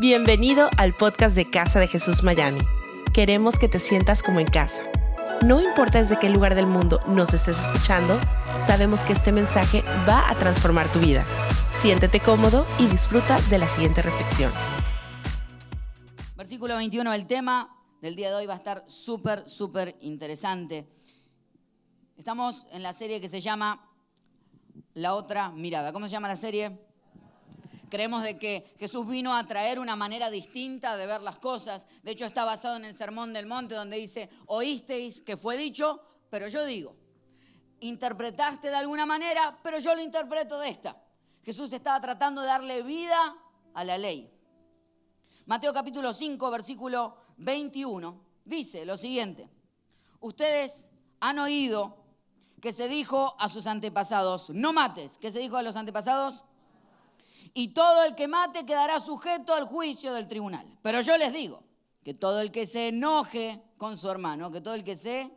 Bienvenido al podcast de Casa de Jesús Miami. Queremos que te sientas como en casa. No importa desde qué lugar del mundo nos estés escuchando, sabemos que este mensaje va a transformar tu vida. Siéntete cómodo y disfruta de la siguiente reflexión. Versículo 21, el tema del día de hoy va a estar súper, súper interesante. Estamos en la serie que se llama La otra mirada. ¿Cómo se llama la serie? Creemos de que Jesús vino a traer una manera distinta de ver las cosas. De hecho, está basado en el Sermón del Monte, donde dice, oísteis que fue dicho, pero yo digo. Interpretaste de alguna manera, pero yo lo interpreto de esta. Jesús estaba tratando de darle vida a la ley. Mateo capítulo 5, versículo 21, dice lo siguiente. Ustedes han oído que se dijo a sus antepasados, no mates. ¿Qué se dijo a los antepasados? Y todo el que mate quedará sujeto al juicio del tribunal. Pero yo les digo que todo el que se enoje con su hermano, que todo el que se...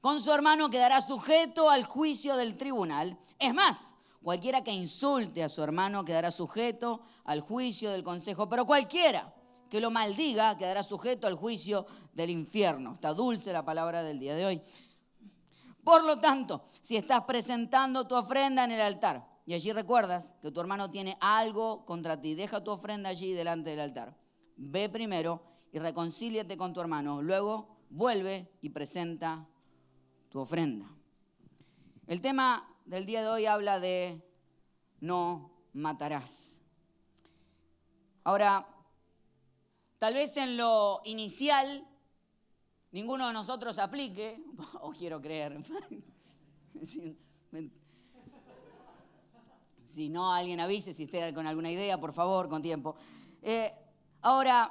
con su hermano quedará sujeto al juicio del tribunal. Es más, cualquiera que insulte a su hermano quedará sujeto al juicio del consejo, pero cualquiera que lo maldiga quedará sujeto al juicio del infierno. Está dulce la palabra del día de hoy. Por lo tanto, si estás presentando tu ofrenda en el altar, y allí recuerdas que tu hermano tiene algo contra ti, deja tu ofrenda allí delante del altar. Ve primero y reconcíliate con tu hermano. Luego vuelve y presenta tu ofrenda. El tema del día de hoy habla de no matarás. Ahora, tal vez en lo inicial ninguno de nosotros aplique, o quiero creer, si no, alguien avise si esté con alguna idea, por favor, con tiempo. Eh, ahora,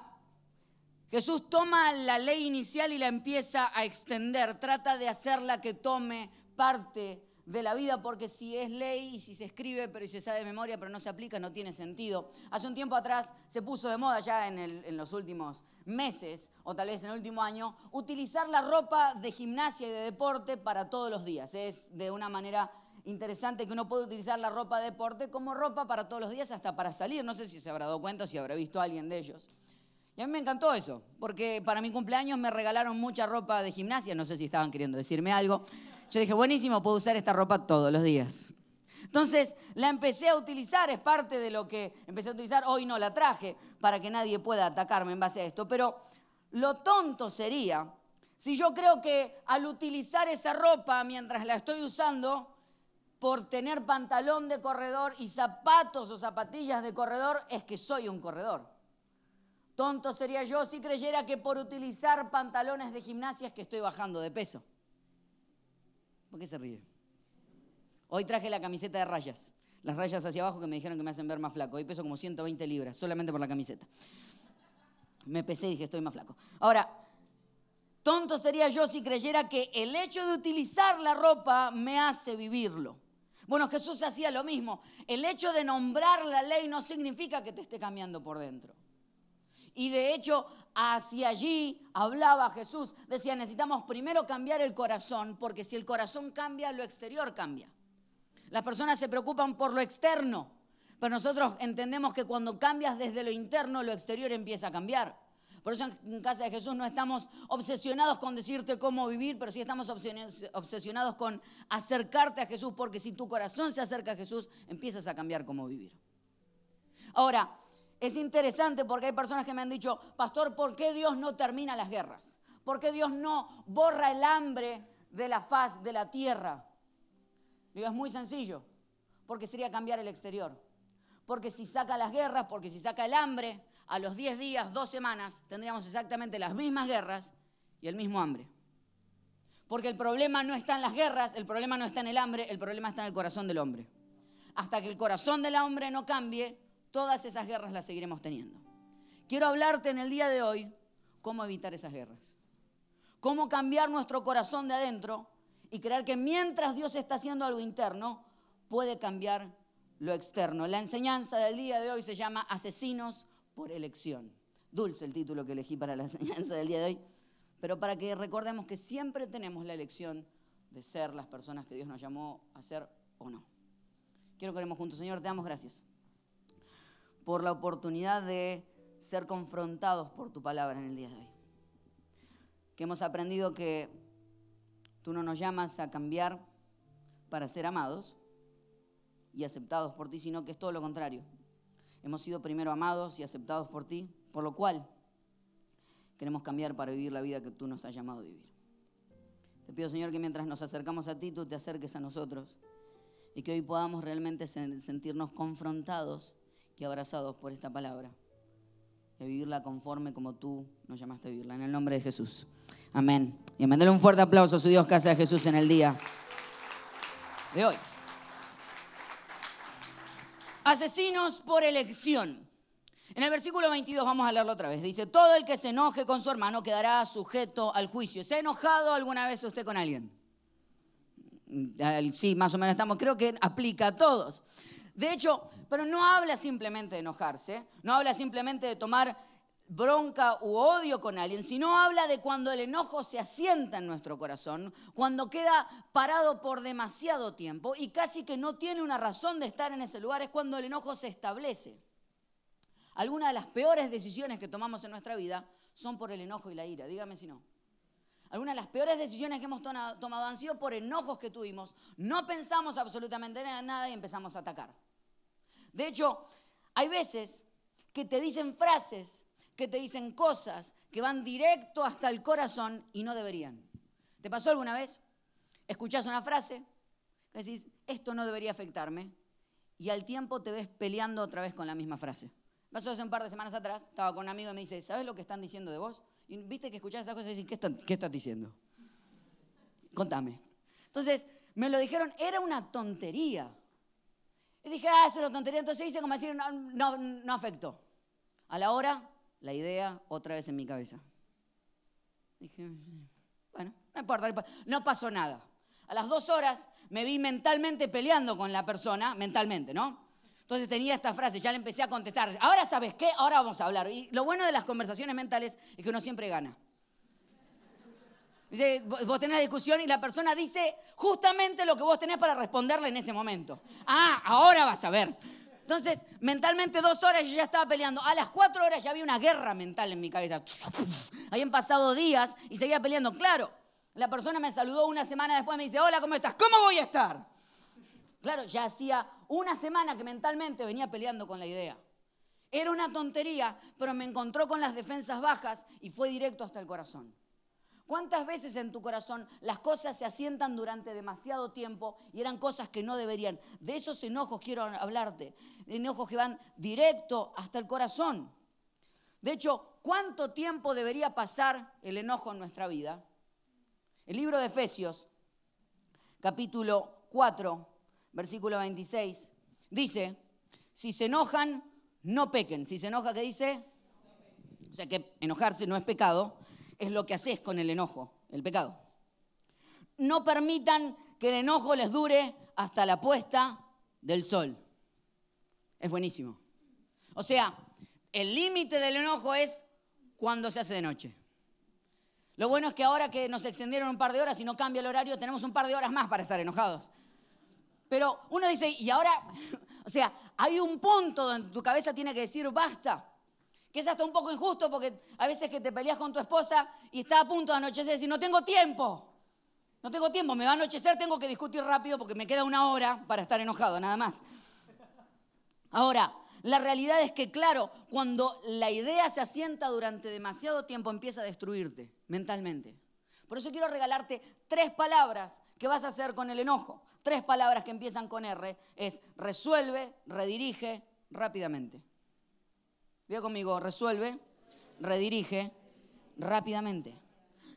Jesús toma la ley inicial y la empieza a extender, trata de hacerla que tome parte de la vida, porque si es ley y si se escribe, pero si se sabe de memoria, pero no se aplica, no tiene sentido. Hace un tiempo atrás se puso de moda ya en, en los últimos meses, o tal vez en el último año, utilizar la ropa de gimnasia y de deporte para todos los días. Es de una manera interesante que uno puede utilizar la ropa de deporte como ropa para todos los días, hasta para salir. No sé si se habrá dado cuenta, si habrá visto a alguien de ellos. Y a mí me encantó eso, porque para mi cumpleaños me regalaron mucha ropa de gimnasia, no sé si estaban queriendo decirme algo. Yo dije, buenísimo, puedo usar esta ropa todos los días. Entonces la empecé a utilizar, es parte de lo que empecé a utilizar, hoy no la traje para que nadie pueda atacarme en base a esto, pero lo tonto sería si yo creo que al utilizar esa ropa mientras la estoy usando, por tener pantalón de corredor y zapatos o zapatillas de corredor es que soy un corredor. Tonto sería yo si creyera que por utilizar pantalones de gimnasia es que estoy bajando de peso. ¿Por qué se ríe? Hoy traje la camiseta de rayas. Las rayas hacia abajo que me dijeron que me hacen ver más flaco. Hoy peso como 120 libras, solamente por la camiseta. Me pesé y dije, estoy más flaco. Ahora, tonto sería yo si creyera que el hecho de utilizar la ropa me hace vivirlo. Bueno, Jesús hacía lo mismo. El hecho de nombrar la ley no significa que te esté cambiando por dentro. Y de hecho, hacia allí hablaba Jesús. Decía, necesitamos primero cambiar el corazón, porque si el corazón cambia, lo exterior cambia. Las personas se preocupan por lo externo, pero nosotros entendemos que cuando cambias desde lo interno, lo exterior empieza a cambiar. Por eso en casa de Jesús no estamos obsesionados con decirte cómo vivir, pero sí estamos obsesionados con acercarte a Jesús, porque si tu corazón se acerca a Jesús, empiezas a cambiar cómo vivir. Ahora, es interesante porque hay personas que me han dicho, pastor, ¿por qué Dios no termina las guerras? ¿Por qué Dios no borra el hambre de la faz de la tierra? Digo, es muy sencillo, porque sería cambiar el exterior. Porque si saca las guerras, porque si saca el hambre, a los 10 días, dos semanas, tendríamos exactamente las mismas guerras y el mismo hambre. Porque el problema no está en las guerras, el problema no está en el hambre, el problema está en el corazón del hombre. Hasta que el corazón del hombre no cambie, todas esas guerras las seguiremos teniendo. Quiero hablarte en el día de hoy cómo evitar esas guerras. Cómo cambiar nuestro corazón de adentro y creer que mientras Dios está haciendo algo interno, puede cambiar lo externo. La enseñanza del día de hoy se llama Asesinos por elección. Dulce el título que elegí para la enseñanza del día de hoy, pero para que recordemos que siempre tenemos la elección de ser las personas que Dios nos llamó a ser o no. Quiero que oremos juntos. Señor, te damos gracias. por la oportunidad de ser confrontados por tu palabra en el día de hoy. Que hemos aprendido que tú no nos llamas a cambiar para ser amados y aceptados por ti, sino que es todo lo contrario. Hemos sido primero amados y aceptados por ti, por lo cual queremos cambiar para vivir la vida que tú nos has llamado a vivir. Te pido, Señor, que mientras nos acercamos a ti, tú te acerques a nosotros y que hoy podamos realmente sentirnos confrontados y abrazados por esta palabra y vivirla conforme como tú nos llamaste a vivirla. En el nombre de Jesús. Amén. Y amén. un fuerte aplauso a su Dios, Casa de Jesús, en el día de hoy. Asesinos por elección. En el versículo 22 vamos a leerlo otra vez. Dice, todo el que se enoje con su hermano quedará sujeto al juicio. ¿Se ha enojado alguna vez usted con alguien? Sí, más o menos estamos, creo que aplica a todos. De hecho, pero no habla simplemente de enojarse, no habla simplemente de tomar bronca u odio con alguien, sino habla de cuando el enojo se asienta en nuestro corazón, cuando queda parado por demasiado tiempo y casi que no tiene una razón de estar en ese lugar, es cuando el enojo se establece. Algunas de las peores decisiones que tomamos en nuestra vida son por el enojo y la ira, dígame si no. Algunas de las peores decisiones que hemos tomado han sido por enojos que tuvimos. No pensamos absolutamente nada y empezamos a atacar. De hecho, hay veces que te dicen frases, que te dicen cosas que van directo hasta el corazón y no deberían. ¿Te pasó alguna vez? Escuchás una frase, que decís, esto no debería afectarme, y al tiempo te ves peleando otra vez con la misma frase. Pasó hace un par de semanas atrás, estaba con un amigo y me dice, ¿sabes lo que están diciendo de vos? Y viste que escuchás esas cosas y decís, ¿qué, estás diciendo? Contame. Entonces, me lo dijeron, era una tontería. Y dije, ah, eso es una tontería. Entonces hice como decir, no, no, no afectó. A la hora, la idea otra vez en mi cabeza. Dije, bueno, no importa, no pasó nada. A las dos horas me vi mentalmente peleando con la persona, mentalmente, ¿no? Entonces tenía esta frase, ya le empecé a contestar. Ahora sabes qué, ahora vamos a hablar. Y lo bueno de las conversaciones mentales es que uno siempre gana. Dice, vos tenés la discusión y la persona dice justamente lo que vos tenés para responderle en ese momento. Ah, ahora vas a ver. Entonces, mentalmente dos horas yo ya estaba peleando. A las cuatro horas ya había una guerra mental en mi cabeza. Habían pasado días y seguía peleando. Claro, la persona me saludó una semana después y me dice, hola, ¿cómo estás? ¿Cómo voy a estar? Claro, ya hacía una semana que mentalmente venía peleando con la idea. Era una tontería, pero me encontró con las defensas bajas y fue directo hasta el corazón. ¿Cuántas veces en tu corazón las cosas se asientan durante demasiado tiempo y eran cosas que no deberían? De esos enojos quiero hablarte, enojos que van directo hasta el corazón. De hecho, ¿cuánto tiempo debería pasar el enojo en nuestra vida? El libro de Efesios, capítulo 4, versículo 26, dice, si se enojan, no pequen. Si se enoja, ¿qué dice? O sea que enojarse no es pecado, es lo que haces con el enojo, el pecado. No permitan que el enojo les dure hasta la puesta del sol. Es buenísimo. O sea, el límite del enojo es cuando se hace de noche. Lo bueno es que ahora que nos extendieron un par de horas y no cambia el horario, tenemos un par de horas más para estar enojados. Pero uno dice, y ahora, o sea, hay un punto donde tu cabeza tiene que decir basta que es hasta un poco injusto porque a veces que te peleas con tu esposa y está a punto de anochecer y no tengo tiempo. No tengo tiempo, me va a anochecer, tengo que discutir rápido porque me queda una hora para estar enojado, nada más. Ahora, la realidad es que, claro, cuando la idea se asienta durante demasiado tiempo, empieza a destruirte mentalmente. Por eso quiero regalarte tres palabras que vas a hacer con el enojo. Tres palabras que empiezan con R. Es resuelve, redirige rápidamente. Diga conmigo, resuelve, redirige rápidamente.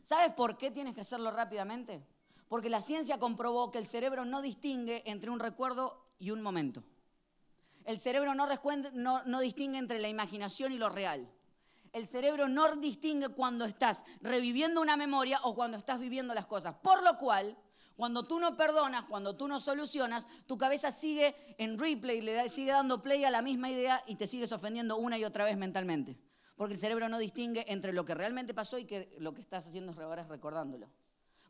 ¿Sabes por qué tienes que hacerlo rápidamente? Porque la ciencia comprobó que el cerebro no distingue entre un recuerdo y un momento. El cerebro no, no, no distingue entre la imaginación y lo real. El cerebro no distingue cuando estás reviviendo una memoria o cuando estás viviendo las cosas. Por lo cual, cuando tú no perdonas, cuando tú no solucionas, tu cabeza sigue en replay, le sigue dando play a la misma idea y te sigues ofendiendo una y otra vez mentalmente. Porque el cerebro no distingue entre lo que realmente pasó y lo que estás haciendo ahora es recordándolo.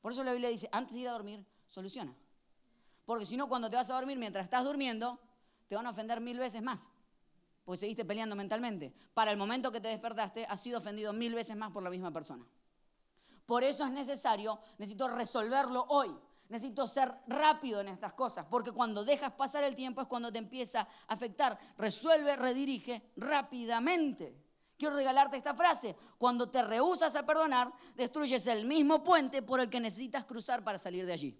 Por eso la Biblia dice, antes de ir a dormir, soluciona. Porque si no, cuando te vas a dormir, mientras estás durmiendo, te van a ofender mil veces más. porque seguiste peleando mentalmente. Para el momento que te despertaste, has sido ofendido mil veces más por la misma persona. Por eso es necesario, necesito resolverlo hoy. Necesito ser rápido en estas cosas, porque cuando dejas pasar el tiempo es cuando te empieza a afectar. Resuelve, redirige rápidamente. Quiero regalarte esta frase. Cuando te rehusas a perdonar, destruyes el mismo puente por el que necesitas cruzar para salir de allí.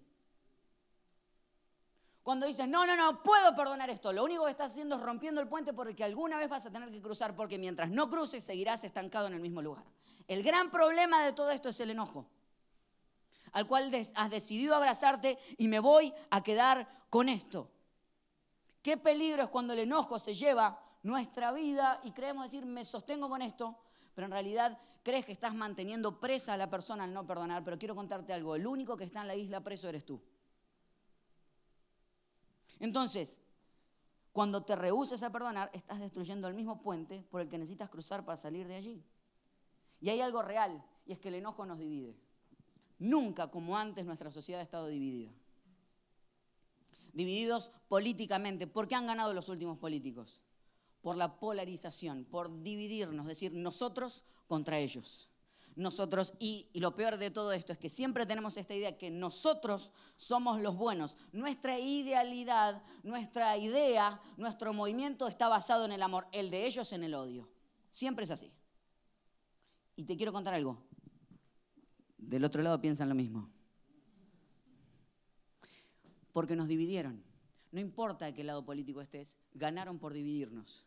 Cuando dices, no, no, no, puedo perdonar esto, lo único que estás haciendo es rompiendo el puente por el que alguna vez vas a tener que cruzar, porque mientras no cruces seguirás estancado en el mismo lugar. El gran problema de todo esto es el enojo, al cual has decidido abrazarte y me voy a quedar con esto. Qué peligro es cuando el enojo se lleva nuestra vida y creemos decir, me sostengo con esto, pero en realidad crees que estás manteniendo presa a la persona al no perdonar. Pero quiero contarte algo, el único que está en la isla preso eres tú. Entonces, cuando te rehuses a perdonar, estás destruyendo el mismo puente por el que necesitas cruzar para salir de allí. Y hay algo real, y es que el enojo nos divide. Nunca como antes nuestra sociedad ha estado dividida. Divididos políticamente. ¿Por qué han ganado los últimos políticos? Por la polarización, por dividirnos, decir, nosotros contra ellos nosotros. Y, lo peor de todo esto es que siempre tenemos esta idea que nosotros somos los buenos. Nuestra idealidad, nuestra idea, nuestro movimiento está basado en el amor, el de ellos en el odio. Siempre es así. Y te quiero contar algo. Del otro lado piensan lo mismo. Porque nos dividieron. No importa de qué lado político estés, ganaron por dividirnos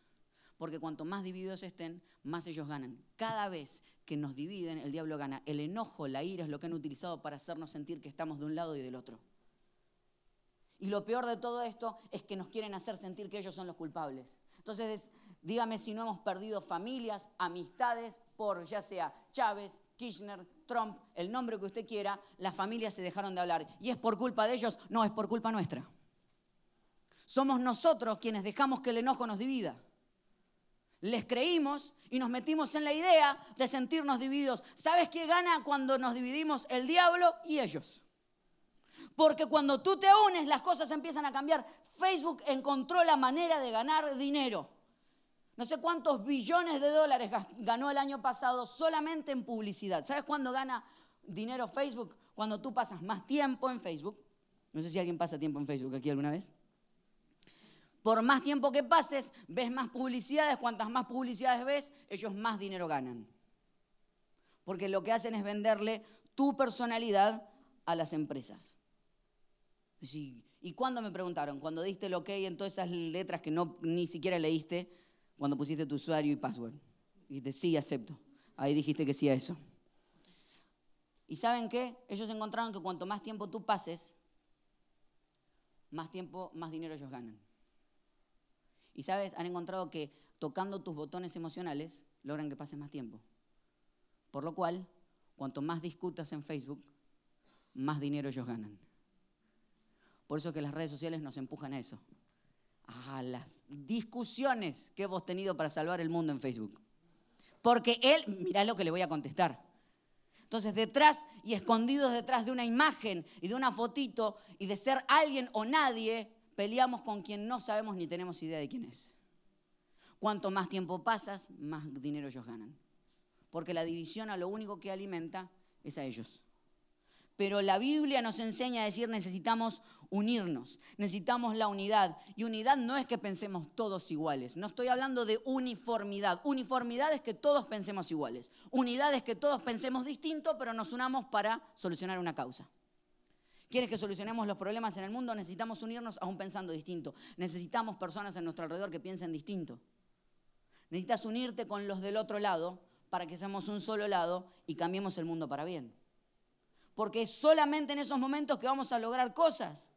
porque cuanto más divididos estén, más ellos ganan. Cada vez que nos dividen, el diablo gana. El enojo, la ira es lo que han utilizado para hacernos sentir que estamos de un lado y del otro. Y lo peor de todo esto es que nos quieren hacer sentir que ellos son los culpables. Entonces, dígame si no hemos perdido familias, amistades por ya sea Chávez, Kirchner, Trump, el nombre que usted quiera, las familias se dejaron de hablar. ¿Y es por culpa de ellos? No, es por culpa nuestra. Somos nosotros quienes dejamos que el enojo nos divida les creímos y nos metimos en la idea de sentirnos divididos. ¿Sabes qué gana cuando nos dividimos? El diablo y ellos. Porque cuando tú te unes las cosas empiezan a cambiar. Facebook encontró la manera de ganar dinero. No sé cuántos billones de dólares ganó el año pasado solamente en publicidad. ¿Sabes cuándo gana dinero Facebook? Cuando tú pasas más tiempo en Facebook. No sé si alguien pasa tiempo en Facebook aquí alguna vez por más tiempo que pases, ves más publicidades, cuantas más publicidades ves, ellos más dinero ganan. Porque lo que hacen es venderle tu personalidad a las empresas. ¿Y cuándo me preguntaron? Cuando diste el ok en todas esas letras que no, ni siquiera leíste, cuando pusiste tu usuario y password. Y dijiste, sí, acepto. Ahí dijiste que sí a eso. ¿Y saben qué? Ellos encontraron que cuanto más tiempo tú pases, más tiempo, más dinero ellos ganan. Y sabes, han encontrado que tocando tus botones emocionales logran que pases más tiempo. Por lo cual, cuanto más discutas en Facebook, más dinero ellos ganan. Por eso que las redes sociales nos empujan a eso. A las discusiones que hemos tenido para salvar el mundo en Facebook. Porque él, mira lo que le voy a contestar. Entonces, detrás y escondidos detrás de una imagen y de una fotito y de ser alguien o nadie, peleamos con quien no sabemos ni tenemos idea de quién es. Cuanto más tiempo pasas, más dinero ellos ganan. Porque la división a lo único que alimenta es a ellos. Pero la Biblia nos enseña a decir necesitamos unirnos, necesitamos la unidad. Y unidad no es que pensemos todos iguales. No estoy hablando de uniformidad. Uniformidad es que todos pensemos iguales. Unidad es que todos pensemos distinto, pero nos unamos para solucionar una causa. ¿Quieres que solucionemos los problemas en el mundo? Necesitamos unirnos aún pensando distinto. Necesitamos personas en nuestro alrededor que piensen distinto. Necesitas unirte con los del otro lado para que seamos un solo lado y cambiemos el mundo para bien. Porque es solamente en esos momentos que vamos a lograr cosas.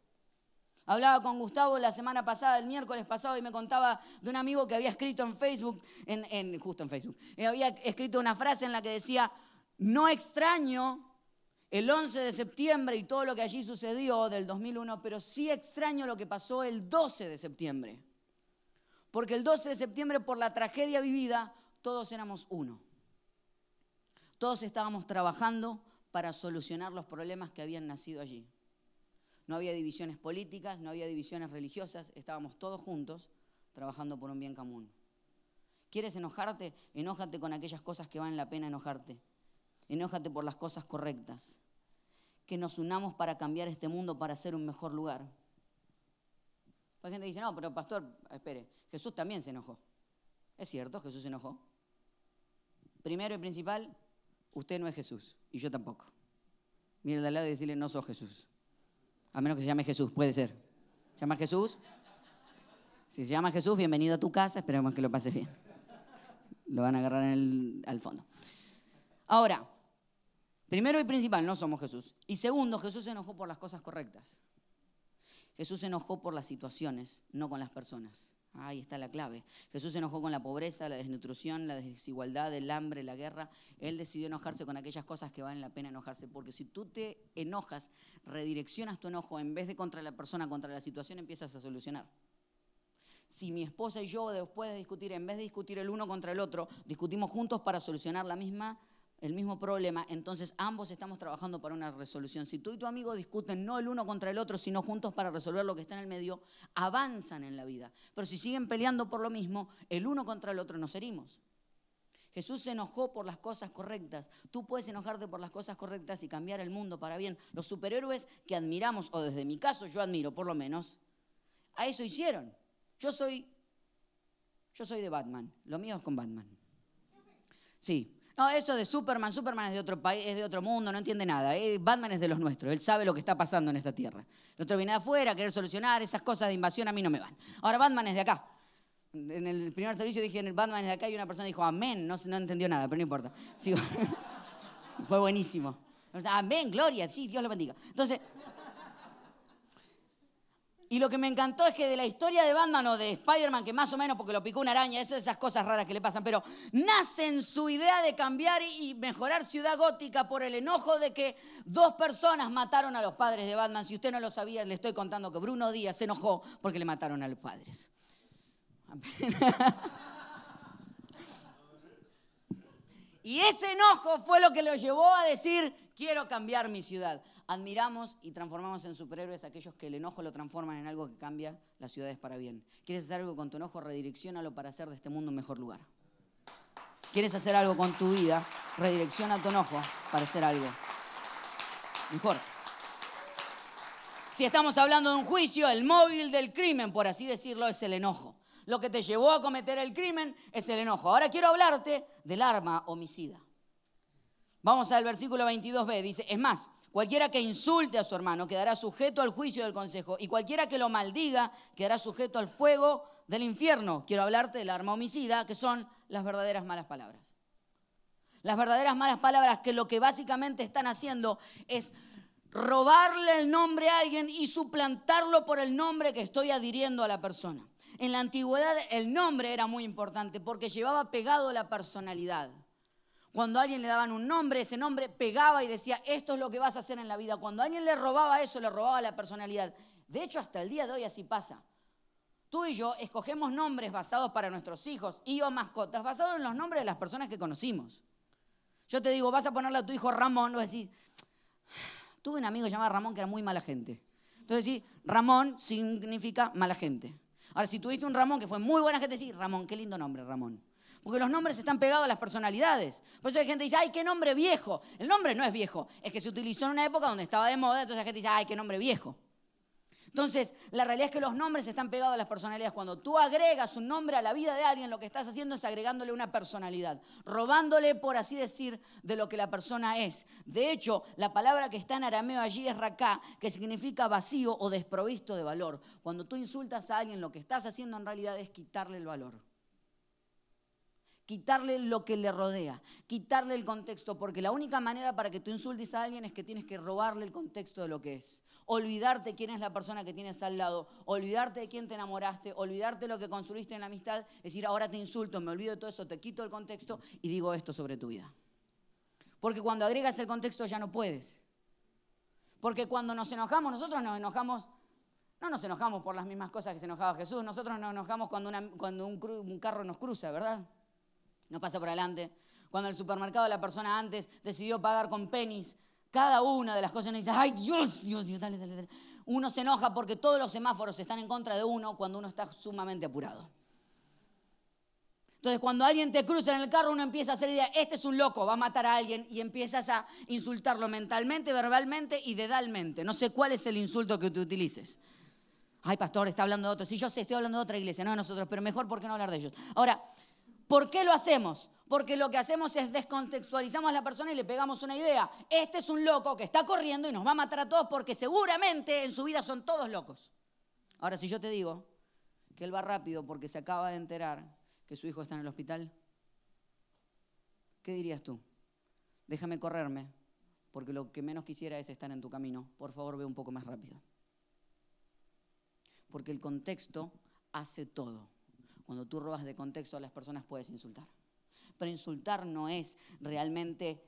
Hablaba con Gustavo la semana pasada, el miércoles pasado, y me contaba de un amigo que había escrito en Facebook, justo en Facebook, había escrito una frase en la que decía, no extraño el 11 de septiembre y todo lo que allí sucedió del 2001, pero sí extraño lo que pasó el 12 de septiembre. Porque el 12 de septiembre, por la tragedia vivida, todos éramos uno. Todos estábamos trabajando para solucionar los problemas que habían nacido allí. No había divisiones políticas, no había divisiones religiosas, estábamos todos juntos trabajando por un bien común. ¿Quieres enojarte? Enójate con aquellas cosas que valen la pena enojarte. Enójate por las cosas correctas. Que nos unamos para cambiar este mundo, para hacer un mejor lugar. La gente dice, no, pero pastor, espere, Jesús también se enojó. Es cierto, Jesús se enojó. Primero y principal, usted no es Jesús y yo tampoco. Mire al lado y decirle, no sos Jesús. A menos que se llame Jesús, puede ser. ¿Se llama Jesús? Si se llama Jesús, bienvenido a tu casa, esperemos que lo pases bien. Lo van a agarrar al fondo. Ahora, primero y principal, no somos Jesús. Y segundo, Jesús se enojó por las cosas correctas. Jesús se enojó por las situaciones, no con las personas. Ahí está la clave. Jesús se enojó con la pobreza, la desnutrición, la desigualdad, el hambre, la guerra. Él decidió enojarse con aquellas cosas que valen la pena enojarse. Porque si tú te enojas, redireccionas tu enojo, en vez de contra la persona, contra la situación, empiezas a solucionar. Si mi esposa y yo, después de discutir, en vez de discutir el uno contra el otro, discutimos juntos para solucionar la misma el mismo problema, entonces ambos estamos trabajando para una resolución. Si tú y tu amigo discuten no el uno contra el otro, sino juntos para resolver lo que está en el medio, avanzan en la vida. Pero si siguen peleando por lo mismo, el uno contra el otro nos herimos. Jesús se enojó por las cosas correctas. Tú puedes enojarte por las cosas correctas y cambiar el mundo para bien. Los superhéroes que admiramos, o desde mi caso yo admiro por lo menos, a eso hicieron. Yo soy, yo soy de Batman. Lo mío es con Batman. Sí, no, eso de Superman, Superman es de otro país, es de otro mundo, no entiende nada. Eh, Batman es de los nuestros, él sabe lo que está pasando en esta tierra. El otro viene de afuera, querer solucionar, esas cosas de invasión a mí no me van. Ahora Batman es de acá. En el primer servicio dije, en el Batman es de acá y una persona dijo, amén, no, no entendió nada, pero no importa. Fue buenísimo. Amén, gloria, sí, Dios lo bendiga. Entonces, y lo que me encantó es que de la historia de Batman o de Spider-Man, que más o menos porque lo picó una araña, eso, esas cosas raras que le pasan, pero nace en su idea de cambiar y mejorar Ciudad Gótica por el enojo de que dos personas mataron a los padres de Batman. Si usted no lo sabía, le estoy contando que Bruno Díaz se enojó porque le mataron a los padres. y ese enojo fue lo que lo llevó a decir, quiero cambiar mi ciudad admiramos y transformamos en superhéroes a aquellos que el enojo lo transforman en algo que cambia las ciudades para bien. ¿Quieres hacer algo con tu enojo? Redireccionalo para hacer de este mundo un mejor lugar. ¿Quieres hacer algo con tu vida? Redirecciona tu enojo para hacer algo mejor. Si estamos hablando de un juicio, el móvil del crimen, por así decirlo, es el enojo. Lo que te llevó a cometer el crimen es el enojo. Ahora quiero hablarte del arma homicida. Vamos al versículo 22b. Dice, es más, Cualquiera que insulte a su hermano quedará sujeto al juicio del consejo y cualquiera que lo maldiga quedará sujeto al fuego del infierno. Quiero hablarte del arma homicida, que son las verdaderas malas palabras. Las verdaderas malas palabras que lo que básicamente están haciendo es robarle el nombre a alguien y suplantarlo por el nombre que estoy adhiriendo a la persona. En la antigüedad el nombre era muy importante porque llevaba pegado la personalidad. Cuando a alguien le daban un nombre, ese nombre pegaba y decía, esto es lo que vas a hacer en la vida. Cuando a alguien le robaba eso, le robaba la personalidad. De hecho, hasta el día de hoy así pasa. Tú y yo escogemos nombres basados para nuestros hijos y o mascotas, basados en los nombres de las personas que conocimos. Yo te digo, vas a ponerle a tu hijo Ramón, a decir, tuve un amigo llamado Ramón que era muy mala gente. Entonces sí, Ramón significa mala gente. Ahora, si tuviste un Ramón que fue muy buena gente, sí, Ramón, qué lindo nombre, Ramón. Porque los nombres están pegados a las personalidades. Por eso hay gente que dice, ay, qué nombre viejo. El nombre no es viejo, es que se utilizó en una época donde estaba de moda, entonces la gente dice, ay, qué nombre viejo. Entonces, la realidad es que los nombres están pegados a las personalidades. Cuando tú agregas un nombre a la vida de alguien, lo que estás haciendo es agregándole una personalidad, robándole, por así decir, de lo que la persona es. De hecho, la palabra que está en arameo allí es raká, que significa vacío o desprovisto de valor. Cuando tú insultas a alguien, lo que estás haciendo en realidad es quitarle el valor quitarle lo que le rodea, quitarle el contexto, porque la única manera para que tú insultes a alguien es que tienes que robarle el contexto de lo que es. Olvidarte quién es la persona que tienes al lado, olvidarte de quién te enamoraste, olvidarte lo que construiste en la amistad, decir, ahora te insulto, me olvido de todo eso, te quito el contexto y digo esto sobre tu vida. Porque cuando agregas el contexto ya no puedes. Porque cuando nos enojamos, nosotros nos enojamos no nos enojamos por las mismas cosas que se enojaba Jesús, nosotros nos enojamos cuando, cuando un, carro nos cruza, ¿verdad? No pasa por adelante. Cuando el supermercado la persona antes decidió pagar con pennies, cada una de las cosas uno dice, ay Dios, Dios, Dios, dale, dale, dale. Uno se enoja porque todos los semáforos están en contra de uno cuando uno está sumamente apurado. Entonces, cuando alguien te cruza en el carro, uno empieza a hacer idea, este es un loco, va a matar a alguien, y empiezas a insultarlo mentalmente, verbalmente y dedalmente. No sé cuál es el insulto que tú utilices. Ay, pastor, está hablando de otro. Sí, yo sé, estoy hablando de otra iglesia, no de nosotros, pero mejor, ¿por qué no hablar de ellos? Ahora, ¿por qué lo hacemos? Porque lo que hacemos es descontextualizamos a la persona y le pegamos una idea. Este es un loco que está corriendo y nos va a matar a todos porque seguramente en su vida son todos locos. Ahora, si yo te digo que él va rápido porque se acaba de enterar que su hijo está en el hospital, ¿qué dirías tú? Déjame correrme, porque lo que menos quisiera es estar en tu camino. Por favor, ve un poco más rápido. Porque el contexto hace todo. Cuando tú robas de contexto a las personas puedes insultar. Pero insultar no es realmente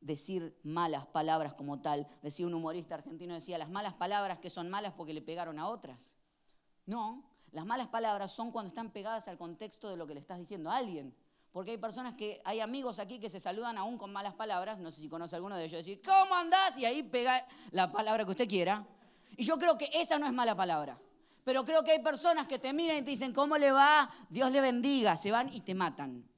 decir malas palabras como tal. Decía un humorista argentino, decía, las malas palabras que son malas porque le pegaron a otras. No, las malas palabras son cuando están pegadas al contexto de lo que le estás diciendo a alguien. Porque hay personas que, hay amigos aquí que se saludan aún con malas palabras, no sé si conoce alguno de ellos, decir, ¿cómo andás? Y ahí pega la palabra que usted quiera. Y yo creo que esa no es mala palabra. Pero creo que hay personas que te miran y te dicen, ¿cómo le va? Dios le bendiga. Se van y te matan.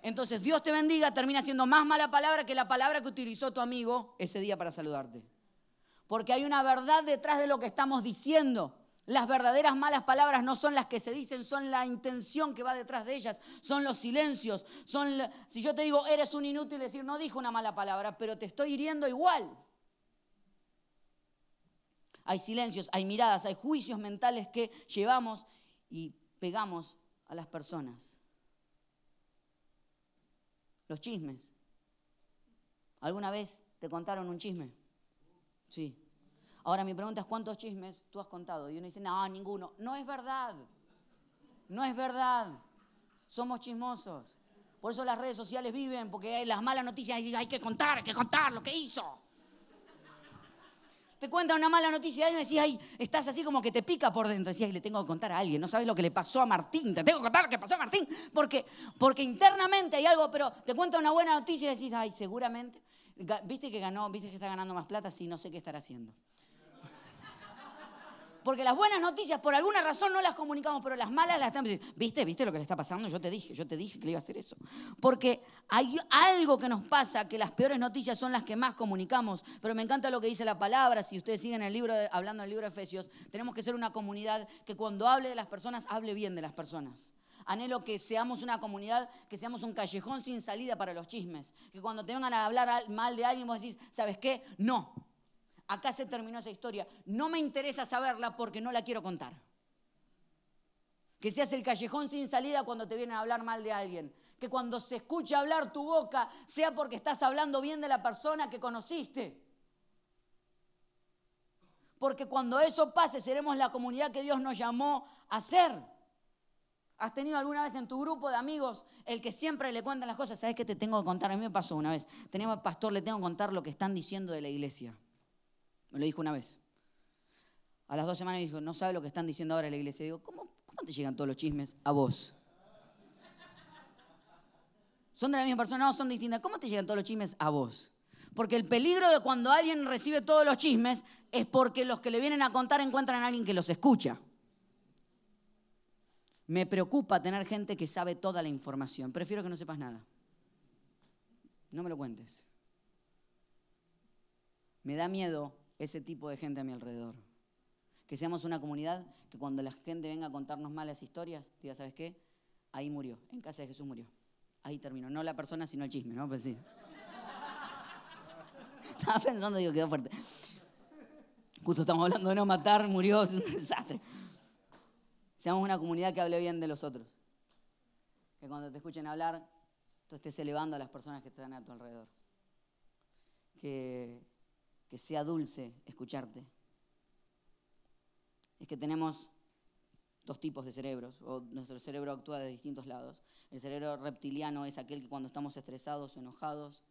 Entonces, Dios te bendiga termina siendo más mala palabra que la palabra que utilizó tu amigo ese día para saludarte. Porque hay una verdad detrás de lo que estamos diciendo. Las verdaderas malas palabras no son las que se dicen, son la intención que va detrás de ellas, son los silencios, son si yo te digo eres un inútil, decir no dijo una mala palabra, pero te estoy hiriendo igual. Hay silencios, hay miradas, hay juicios mentales que llevamos y pegamos a las personas. Los chismes. ¿Alguna vez te contaron un chisme? Sí. Ahora mi pregunta es, ¿cuántos chismes tú has contado? Y uno dice, no, ninguno. No es verdad. No es verdad. Somos chismosos. Por eso las redes sociales viven, porque hay las malas noticias hay que contar, hay que contar lo que hizo. Te cuenta una mala noticia de alguien y decís, ay, estás así como que te pica por dentro. Decís, ay, le tengo que contar a alguien. No sabes lo que le pasó a Martín. Te tengo que contar lo que pasó a Martín. Porque, porque internamente hay algo, pero te cuenta una buena noticia y decís, ay, seguramente. ¿Viste que ganó? ¿Viste que está ganando más plata? Sí, no sé qué estará haciendo. Porque las buenas noticias, por alguna razón, no las comunicamos, pero las malas las estamos diciendo. ¿Viste? ¿Viste lo que le está pasando? Yo te dije, yo te dije que le iba a hacer eso. Porque hay algo que nos pasa, que las peores noticias son las que más comunicamos. Pero me encanta lo que dice la palabra. Si ustedes siguen el libro, hablando del libro de Efesios, tenemos que ser una comunidad que cuando hable de las personas, hable bien de las personas. Anhelo que seamos una comunidad, que seamos un callejón sin salida para los chismes. Que cuando te vengan a hablar mal de alguien, vos decís, ¿sabes qué? No acá se terminó esa historia. No me interesa saberla porque no la quiero contar. Que seas el callejón sin salida cuando te vienen a hablar mal de alguien. Que cuando se escuche hablar tu boca sea porque estás hablando bien de la persona que conociste. Porque cuando eso pase seremos la comunidad que Dios nos llamó a ser. ¿Has tenido alguna vez en tu grupo de amigos el que siempre le cuentan las cosas? ¿Sabes qué te tengo que contar? A mí me pasó una vez. Teníamos pastor, le tengo que contar lo que están diciendo de la iglesia. Me lo dijo una vez. A las dos semanas me dijo, no sabe lo que están diciendo ahora en la iglesia. digo, ¿cómo, ¿cómo te llegan todos los chismes a vos? ¿Son de la misma persona? No, son distintas. ¿Cómo te llegan todos los chismes a vos? Porque el peligro de cuando alguien recibe todos los chismes es porque los que le vienen a contar encuentran a alguien que los escucha. Me preocupa tener gente que sabe toda la información. Prefiero que no sepas nada. No me lo cuentes. Me da miedo ese tipo de gente a mi alrededor. Que seamos una comunidad que cuando la gente venga a contarnos malas historias, diga, ¿sabes qué? Ahí murió, en casa de Jesús murió. Ahí terminó, no la persona, sino el chisme, ¿no? Pues sí. Estaba pensando, digo, quedó fuerte. Justo estamos hablando de no matar, murió, es un desastre. Seamos una comunidad que hable bien de los otros. Que cuando te escuchen hablar, tú estés elevando a las personas que están a tu alrededor. Que que sea dulce escucharte. Es que tenemos dos tipos de cerebros, o nuestro cerebro actúa de distintos lados. El cerebro reptiliano es aquel que cuando estamos estresados o enojados,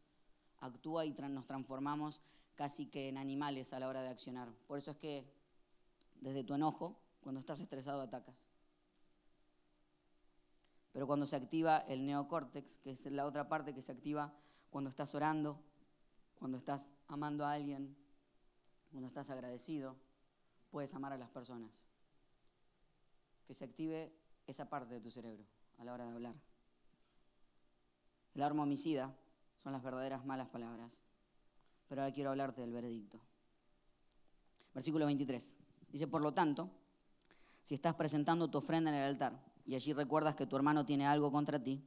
actúa y nos transformamos casi que en animales a la hora de accionar. Por eso es que desde tu enojo, cuando estás estresado, atacas. Pero cuando se activa el neocórtex, que es la otra parte que se activa cuando estás orando, cuando estás amando a alguien, cuando estás agradecido, puedes amar a las personas. Que se active esa parte de tu cerebro. a la hora de hablar. El arma homicida son las verdaderas malas palabras. Pero ahora quiero hablarte del veredicto. Versículo 23. Dice, por lo tanto, si estás presentando tu ofrenda en el altar y allí recuerdas que tu hermano tiene algo contra ti,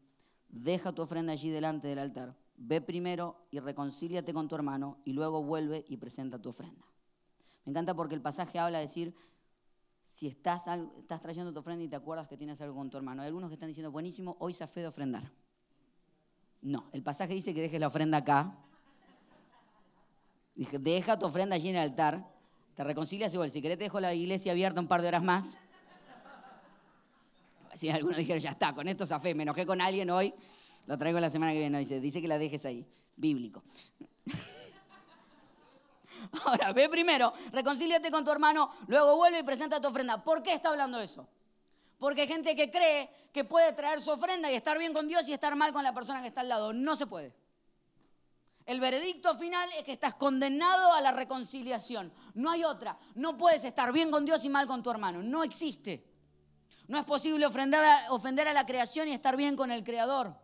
deja tu ofrenda allí delante del altar, ve primero y reconcíliate con tu hermano y luego vuelve y presenta tu ofrenda. Me encanta porque el pasaje habla de decir, si estás, estás trayendo tu ofrenda y te acuerdas que tienes algo con tu hermano. Hay algunos que están diciendo, buenísimo, hoy se fe de ofrendar. No, el pasaje dice que dejes la ofrenda acá. Dije, deja tu ofrenda allí en el altar. Te reconcilias igual. Si querés te dejo la iglesia abierta un par de horas más. Si algunos dijeron, ya está, con esto fe, me enojé con alguien hoy, lo traigo la semana que viene. dice, dice que la dejes ahí. Bíblico. Ahora, ve primero, reconcíliate con tu hermano, luego vuelve y presenta tu ofrenda. ¿Por qué está hablando eso? Porque hay gente que cree que puede traer su ofrenda y estar bien con Dios y estar mal con la persona que está al lado. No se puede. El veredicto final es que estás condenado a la reconciliación. No hay otra. No puedes estar bien con Dios y mal con tu hermano. No existe. No es posible ofender a, ofender a la creación y estar bien con el Creador.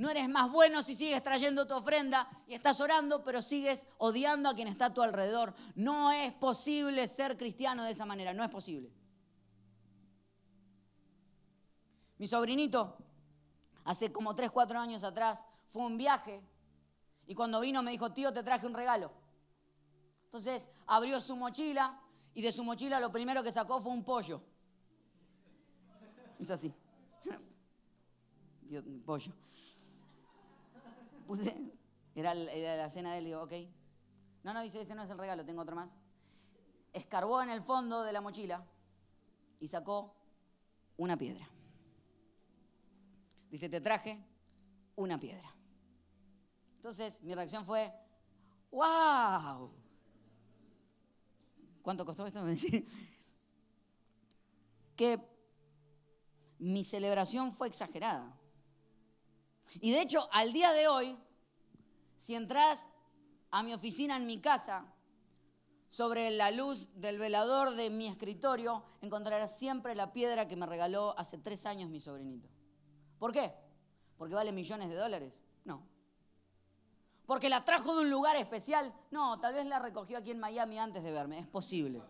No eres más bueno si sigues trayendo tu ofrenda y estás orando, pero sigues odiando a quien está a tu alrededor. No es posible ser cristiano de esa manera, no es posible. Mi sobrinito, hace como 3, 4 años atrás, fue un viaje y cuando vino me dijo, tío, te traje un regalo. Entonces abrió su mochila y de su mochila lo primero que sacó fue un pollo. Hizo así. Pollo era, la cena de él, digo, ok. No, no, dice, ese no es el regalo, tengo otro más. Escarbó en el fondo de la mochila y sacó una piedra. Dice, te traje una piedra. Entonces mi reacción fue, wow. ¿Cuánto costó esto? que mi celebración fue exagerada. Y de hecho, al día de hoy, si entras a mi oficina en mi casa, sobre la luz del velador de mi escritorio, encontrarás siempre la piedra que me regaló hace tres años mi sobrinito. ¿Por qué? ¿Porque vale millones de dólares? No. ¿Porque la trajo de un lugar especial? No, tal vez la recogió aquí en Miami antes de verme, es posible.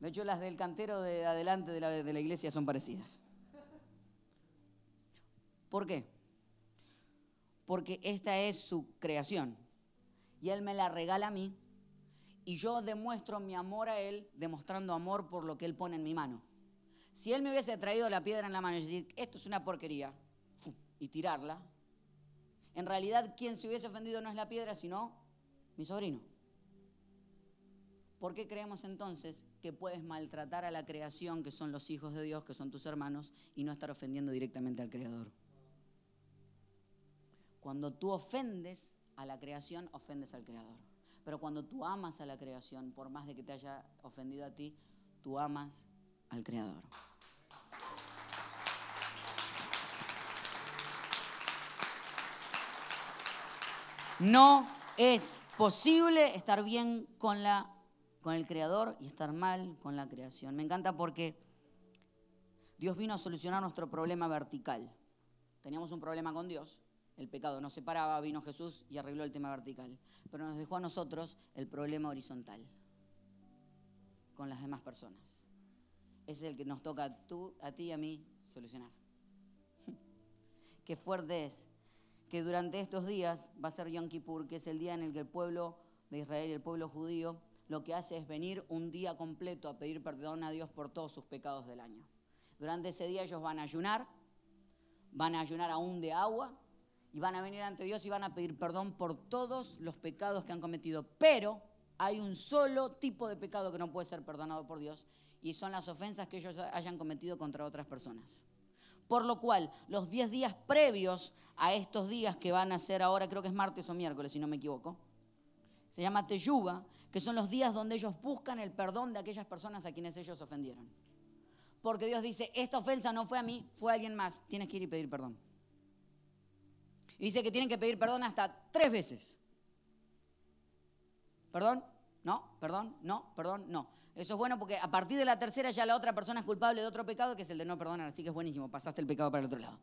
De hecho, las del cantero de adelante de la, de la iglesia son parecidas. ¿Por qué? Porque esta es su creación. Y Él me la regala a mí. Y yo demuestro mi amor a Él demostrando amor por lo que Él pone en mi mano. Si Él me hubiese traído la piedra en la mano y decir, esto es una porquería, y tirarla, en realidad quien se hubiese ofendido no es la piedra, sino mi sobrino. ¿Por qué creemos entonces que puedes maltratar a la creación, que son los hijos de Dios, que son tus hermanos, y no estar ofendiendo directamente al Creador? Cuando tú ofendes a la creación, ofendes al Creador. Pero cuando tú amas a la creación, por más de que te haya ofendido a ti, tú amas al Creador. No es posible estar bien con, la, con el Creador y estar mal con la creación. Me encanta porque Dios vino a solucionar nuestro problema vertical. Teníamos un problema con Dios, el pecado nos separaba, vino Jesús y arregló el tema vertical. Pero nos dejó a nosotros el problema horizontal con las demás personas. Es el que nos toca a, tú, a ti y a mí solucionar. Qué fuerte es que durante estos días va a ser Yom Kippur, que es el día en el que el pueblo de Israel el pueblo judío lo que hace es venir un día completo a pedir perdón a Dios por todos sus pecados del año. Durante ese día ellos van a ayunar, van a ayunar aún de agua, y van a venir ante Dios y van a pedir perdón por todos los pecados que han cometido. Pero hay un solo tipo de pecado que no puede ser perdonado por Dios y son las ofensas que ellos hayan cometido contra otras personas. Por lo cual, los 10 días previos a estos días que van a ser ahora, creo que es martes o miércoles, si no me equivoco, se llama Teyuba, que son los días donde ellos buscan el perdón de aquellas personas a quienes ellos ofendieron. Porque Dios dice, esta ofensa no fue a mí, fue a alguien más, tienes que ir y pedir perdón. Y dice que tienen que pedir perdón hasta tres veces. ¿Perdón? no, perdón, no, perdón, no. Eso es bueno porque a partir de la tercera ya la otra persona es culpable de otro pecado que es el de no perdonar, así que es buenísimo, pasaste el pecado para el otro lado.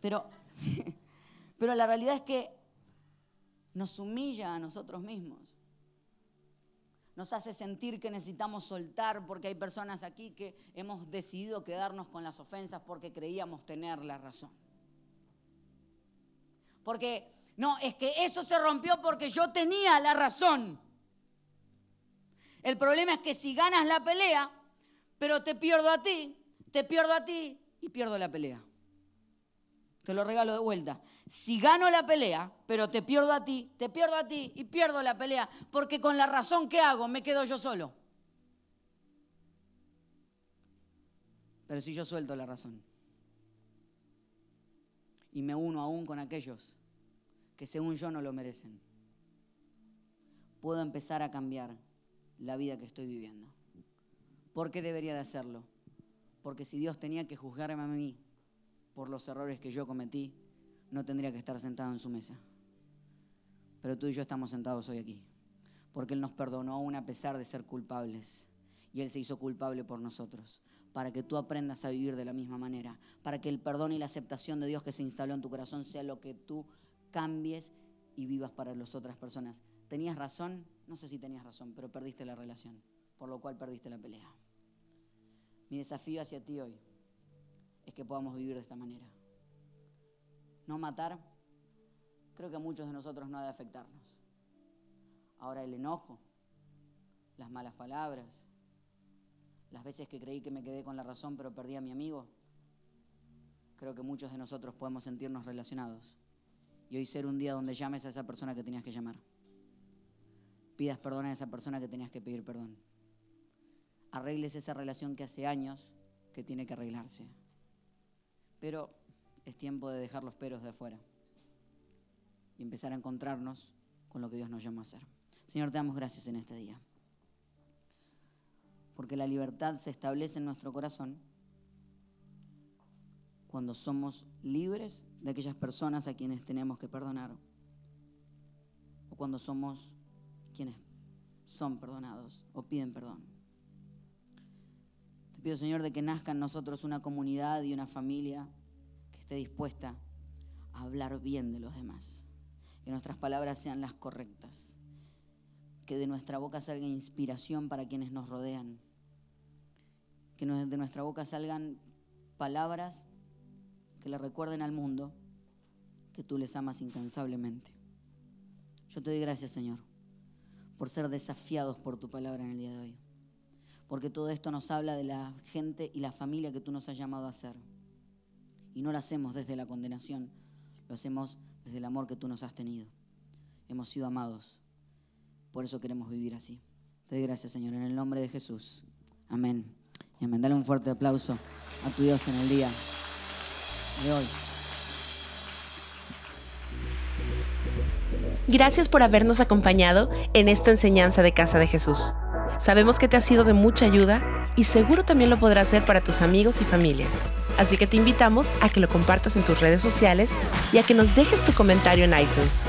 Pero, pero la realidad es que nos humilla a nosotros mismos. Nos hace sentir que necesitamos soltar porque hay personas aquí que hemos decidido quedarnos con las ofensas porque creíamos tener la razón. Porque, no, es que eso se rompió porque yo tenía la razón. El problema es que si ganas la pelea, pero te pierdo a ti, te pierdo a ti y pierdo la pelea. Te lo regalo de vuelta. Si gano la pelea, pero te pierdo a ti, te pierdo a ti y pierdo la pelea, porque con la razón que hago me quedo yo solo. Pero si yo suelto la razón y me uno aún con aquellos que según yo no lo merecen, puedo empezar a cambiar la vida que estoy viviendo. ¿Por qué debería de hacerlo? Porque si Dios tenía que juzgarme a mí por los errores que yo cometí, no tendría que estar sentado en su mesa. Pero tú y yo estamos sentados hoy aquí, porque Él nos perdonó aún a pesar de ser culpables. Y Él se hizo culpable por nosotros, para que tú aprendas a vivir de la misma manera, para que el perdón y la aceptación de Dios que se instaló en tu corazón sea lo que tú cambies y vivas para las otras personas. ¿Tenías razón? No sé si tenías razón, pero perdiste la relación, por lo cual perdiste la pelea. Mi desafío hacia ti hoy es que podamos vivir de esta manera. No matar, creo que a muchos de nosotros no ha de afectarnos. Ahora el enojo, las malas palabras, las veces que creí que me quedé con la razón pero perdí a mi amigo, creo que muchos de nosotros podemos sentirnos relacionados. Y hoy ser un día donde llames a esa persona que tenías que llamar. Pidas perdón a esa persona que tenías que pedir perdón. Arregles esa relación que hace años que tiene que arreglarse. Pero es tiempo de dejar los peros de afuera y empezar a encontrarnos con lo que Dios nos llama a hacer. Señor, te damos gracias en este día. Porque la libertad se establece en nuestro corazón cuando somos libres de aquellas personas a quienes tenemos que perdonar. O cuando somos quienes son perdonados o piden perdón. Te pido, Señor, de que nazca en nosotros una comunidad y una familia que esté dispuesta a hablar bien de los demás. Que nuestras palabras sean las correctas. Que de nuestra boca salga inspiración para quienes nos rodean. Que de nuestra boca salgan palabras que le recuerden al mundo que tú les amas incansablemente. Yo te doy gracias, Señor por ser desafiados por tu palabra en el día de hoy. Porque todo esto nos habla de la gente y la familia que tú nos has llamado a ser. Y no lo hacemos desde la condenación, lo hacemos desde el amor que tú nos has tenido. Hemos sido amados. Por eso queremos vivir así. Te doy gracias, Señor, en el nombre de Jesús. Amén. Y amén. Dale un fuerte aplauso a tu Dios en el día de hoy. Gracias por habernos acompañado en esta enseñanza de Casa de Jesús. Sabemos que te ha sido de mucha ayuda y seguro también lo podrás hacer para tus amigos y familia. Así que te invitamos a que lo compartas en tus redes sociales y a que nos dejes tu comentario en iTunes.